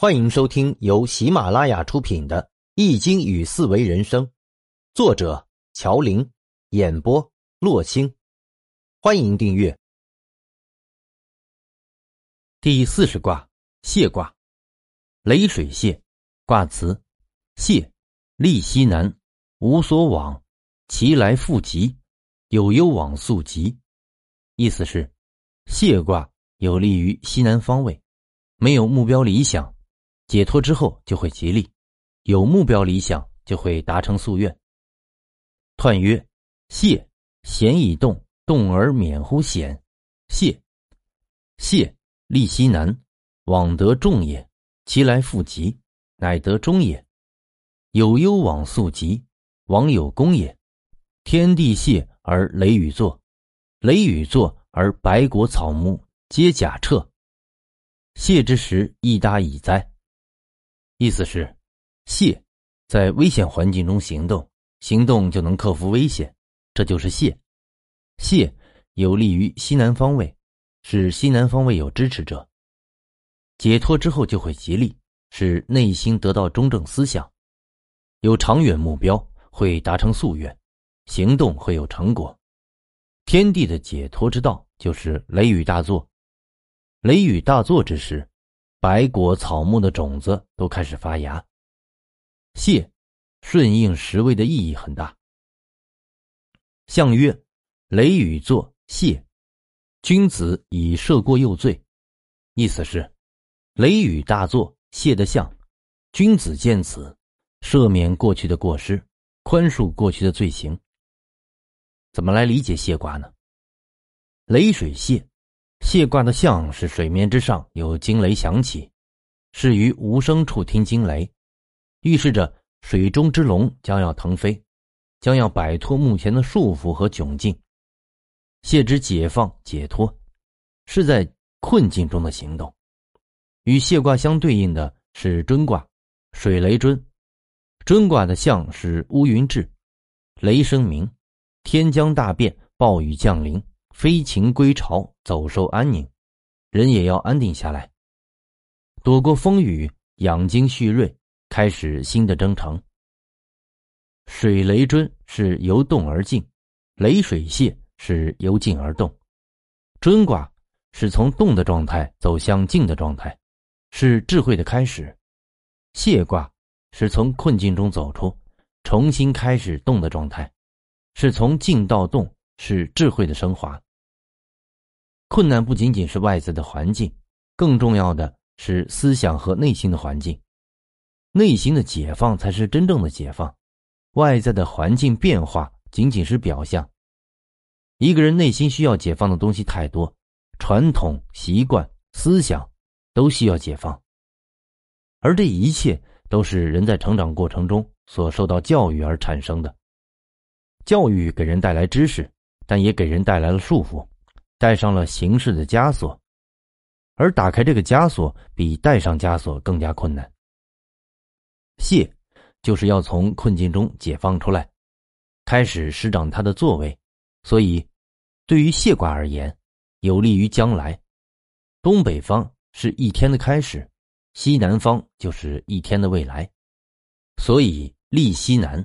欢迎收听由喜马拉雅出品的《易经与四维人生》，作者乔林，演播洛青。欢迎订阅。第四十卦谢卦，雷水谢，卦辞：谢，利西南，无所往，其来复急，有攸往速急。意思是，谢卦有利于西南方位，没有目标理想。解脱之后就会吉利，有目标理想就会达成夙愿。彖曰：谢，咸以动，动而免乎险。谢，谢，利西南，往得众也。其来复吉，乃得中也。有攸往速吉，往有功也。天地谢而雷雨作，雷雨作而百果草木皆甲彻。谢之时，亦达矣哉！意思是，谢，在危险环境中行动，行动就能克服危险，这就是谢。谢有利于西南方位，使西南方位有支持者。解脱之后就会吉利，使内心得到中正思想，有长远目标，会达成夙愿，行动会有成果。天地的解脱之道就是雷雨大作，雷雨大作之时。白果草木的种子都开始发芽。谢，顺应时位的意义很大。象曰：雷雨作谢，君子以赦过又罪。意思是，雷雨大作，谢的象，君子见此，赦免过去的过失，宽恕过去的罪行。怎么来理解谢卦呢？雷水谢。谢卦的象是水面之上有惊雷响起，是于无声处听惊雷，预示着水中之龙将要腾飞，将要摆脱目前的束缚和窘境。谢之解放解脱，是在困境中的行动。与谢卦相对应的是尊卦，水雷尊。尊卦的象是乌云至，雷声鸣，天将大变，暴雨降临。飞禽归巢，走兽安宁，人也要安定下来，躲过风雨，养精蓄锐，开始新的征程。水雷尊是由动而静，雷水泄是由静而动。尊卦是从动的状态走向静的状态，是智慧的开始；泄卦是从困境中走出，重新开始动的状态，是从静到动，是智慧的升华。困难不仅仅是外在的环境，更重要的是思想和内心的环境。内心的解放才是真正的解放，外在的环境变化仅仅是表象。一个人内心需要解放的东西太多，传统习惯、思想都需要解放，而这一切都是人在成长过程中所受到教育而产生的。教育给人带来知识，但也给人带来了束缚。带上了形式的枷锁，而打开这个枷锁比带上枷锁更加困难。谢，就是要从困境中解放出来，开始施展他的作为。所以，对于谢卦而言，有利于将来。东北方是一天的开始，西南方就是一天的未来。所以立西南，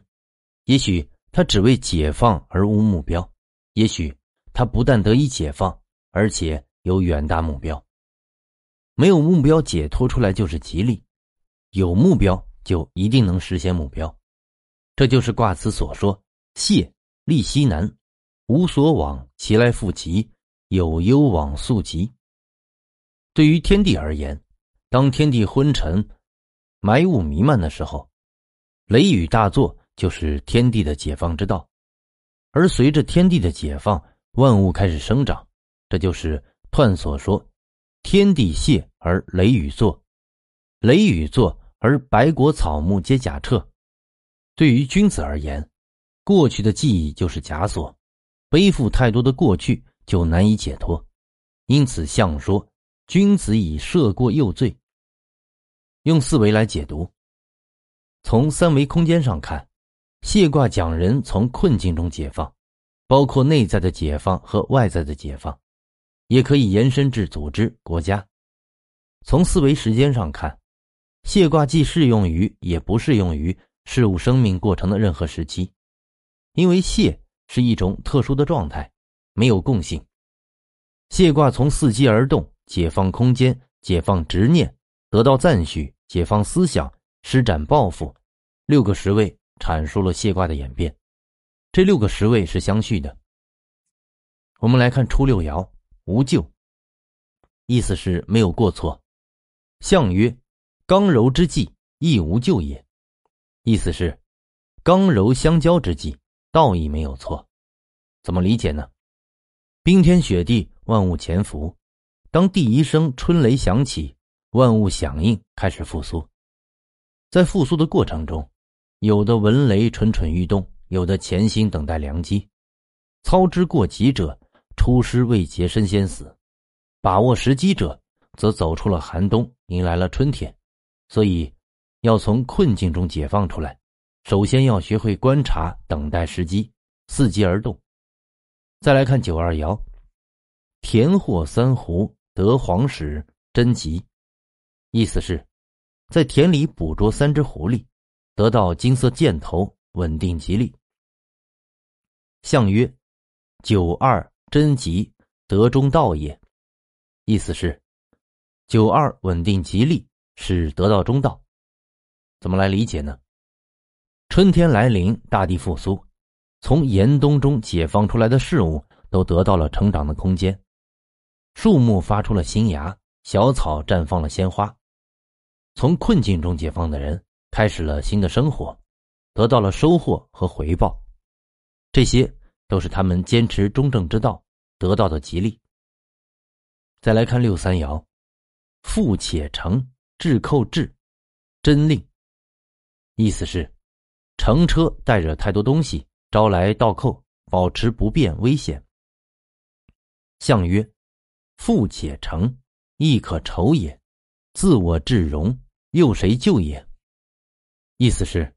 也许他只为解放而无目标，也许。他不但得以解放，而且有远大目标。没有目标解脱出来就是吉利，有目标就一定能实现目标。这就是卦辞所说：“谢，利西南，无所往，其来复吉，有攸往速吉。”对于天地而言，当天地昏沉、霾雾弥漫的时候，雷雨大作就是天地的解放之道。而随着天地的解放，万物开始生长，这就是彖所说：“天地泄而雷雨作，雷雨作而百果草木皆甲彻。”对于君子而言，过去的记忆就是枷锁，背负太多的过去就难以解脱。因此，象说：“君子以赦过又罪。”用四维来解读，从三维空间上看，谢卦讲人从困境中解放。包括内在的解放和外在的解放，也可以延伸至组织、国家。从四维时间上看，谢卦既适用于，也不适用于事物生命过程的任何时期，因为谢是一种特殊的状态，没有共性。谢卦从伺机而动，解放空间，解放执念，得到赞许，解放思想，施展抱负。六个十位阐述了谢卦的演变，这六个十位是相续的。我们来看初六爻无咎，意思是没有过错。象曰。刚柔之际，亦无咎也。意思是，刚柔相交之际，道义没有错。怎么理解呢？冰天雪地，万物潜伏。当第一声春雷响起，万物响应，开始复苏。在复苏的过程中，有的闻雷蠢蠢欲动，有的潜心等待良机。操之过急者，出师未捷身先死；把握时机者，则走出了寒冬，迎来了春天。所以，要从困境中解放出来，首先要学会观察、等待时机，伺机而动。再来看九二爻，田获三斛，得黄芪，贞吉。意思是，在田里捕捉三只狐狸，得到金色箭头，稳定吉利。象曰：九二贞吉，得中道也。意思是，九二稳定吉利。是得道中道，怎么来理解呢？春天来临，大地复苏，从严冬中解放出来的事物都得到了成长的空间，树木发出了新芽，小草绽放了鲜花。从困境中解放的人开始了新的生活，得到了收获和回报，这些都是他们坚持中正之道得到的吉利。再来看六三爻，富且成。制扣制，真令。意思是，乘车带着太多东西，招来倒扣，保持不便，危险。象曰：富且成，亦可愁也。自我至荣，又谁救也？意思是，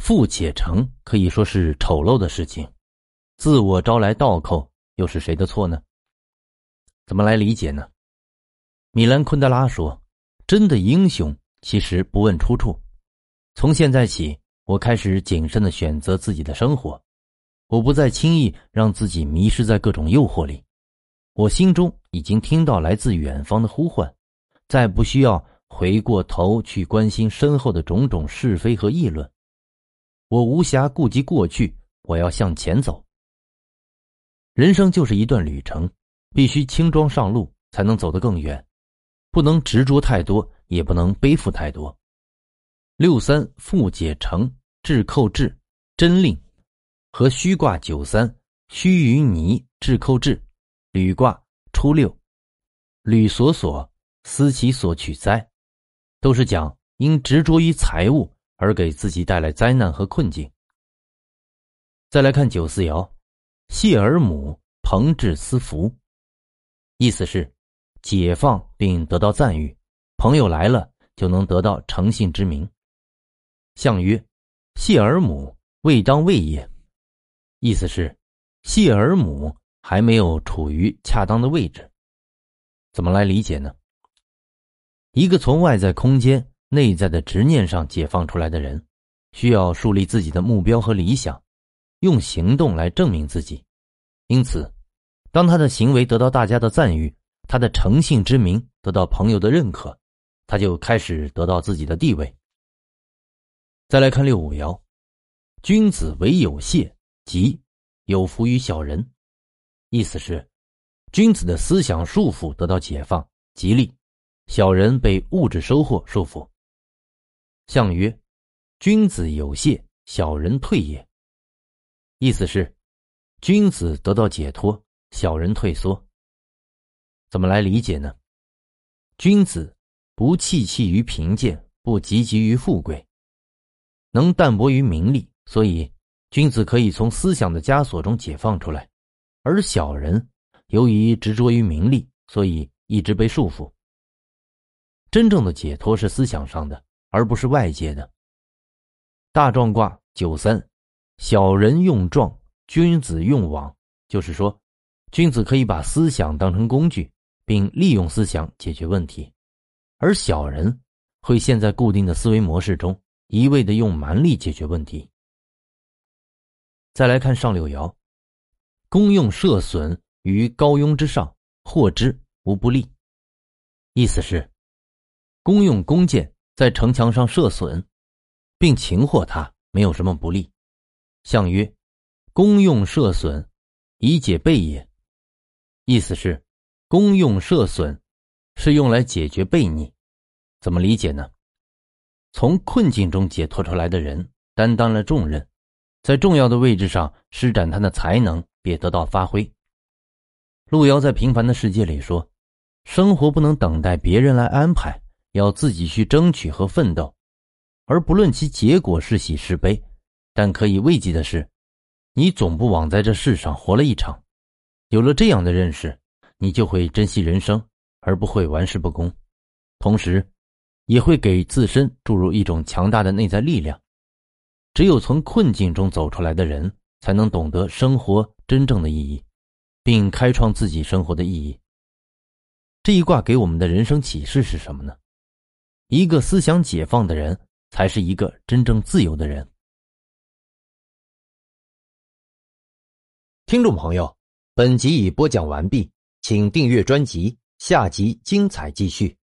富且成可以说是丑陋的事情，自我招来倒扣，又是谁的错呢？怎么来理解呢？米兰昆德拉说。真的英雄其实不问出处。从现在起，我开始谨慎的选择自己的生活，我不再轻易让自己迷失在各种诱惑里。我心中已经听到来自远方的呼唤，再不需要回过头去关心身后的种种是非和议论。我无暇顾及过去，我要向前走。人生就是一段旅程，必须轻装上路，才能走得更远。不能执着太多，也不能背负太多。六三复解成制扣制真令，和虚卦九三虚于泥制扣制，履卦初六履所所思其所取哉，都是讲因执着于财物而给自己带来灾难和困境。再来看九四爻，谢尔母朋至私服，意思是。解放并得到赞誉，朋友来了就能得到诚信之名。象曰：谢尔母未当位也，意思是谢尔母还没有处于恰当的位置。怎么来理解呢？一个从外在空间、内在的执念上解放出来的人，需要树立自己的目标和理想，用行动来证明自己。因此，当他的行为得到大家的赞誉。他的诚信之名得到朋友的认可，他就开始得到自己的地位。再来看六五爻，君子唯有谢，即有福于小人。意思是，君子的思想束缚得到解放，吉利；小人被物质收获束缚。象曰：君子有谢，小人退也。意思是，君子得到解脱，小人退缩。怎么来理解呢？君子不弃弃于贫贱，不汲汲于富贵，能淡泊于名利，所以君子可以从思想的枷锁中解放出来；而小人由于执着于名利，所以一直被束缚。真正的解脱是思想上的，而不是外界的。大壮卦九三，小人用壮，君子用往，就是说，君子可以把思想当成工具。并利用思想解决问题，而小人会陷在固定的思维模式中，一味的用蛮力解决问题。再来看上六爻，功用射损于高庸之上，获之无不利。意思是，公用弓箭在城墙上射损，并擒获他，没有什么不利。相曰：“公用射损，以解备也。”意思是，公用射损是用来解决悖逆。怎么理解呢？从困境中解脱出来的人，担当了重任，在重要的位置上施展他的才能，便得到发挥。路遥在平凡的世界里说。生活不能等待别人来安排，要自己去争取和奋斗，而不论其结果是喜是悲。但可以慰藉的是，你总不枉在这世上活了一场。有了这样的认识，你就会珍惜人生，而不会玩世不恭。同时，也会给自身注入一种强大的内在力量。只有从困境中走出来的人，才能懂得生活真正的意义，并开创自己生活的意义。这一卦给我们的人生启示是什么呢？一个思想解放的人，才是一个真正自由的人。听众朋友，本集已播讲完毕，请订阅专辑，下集精彩继续。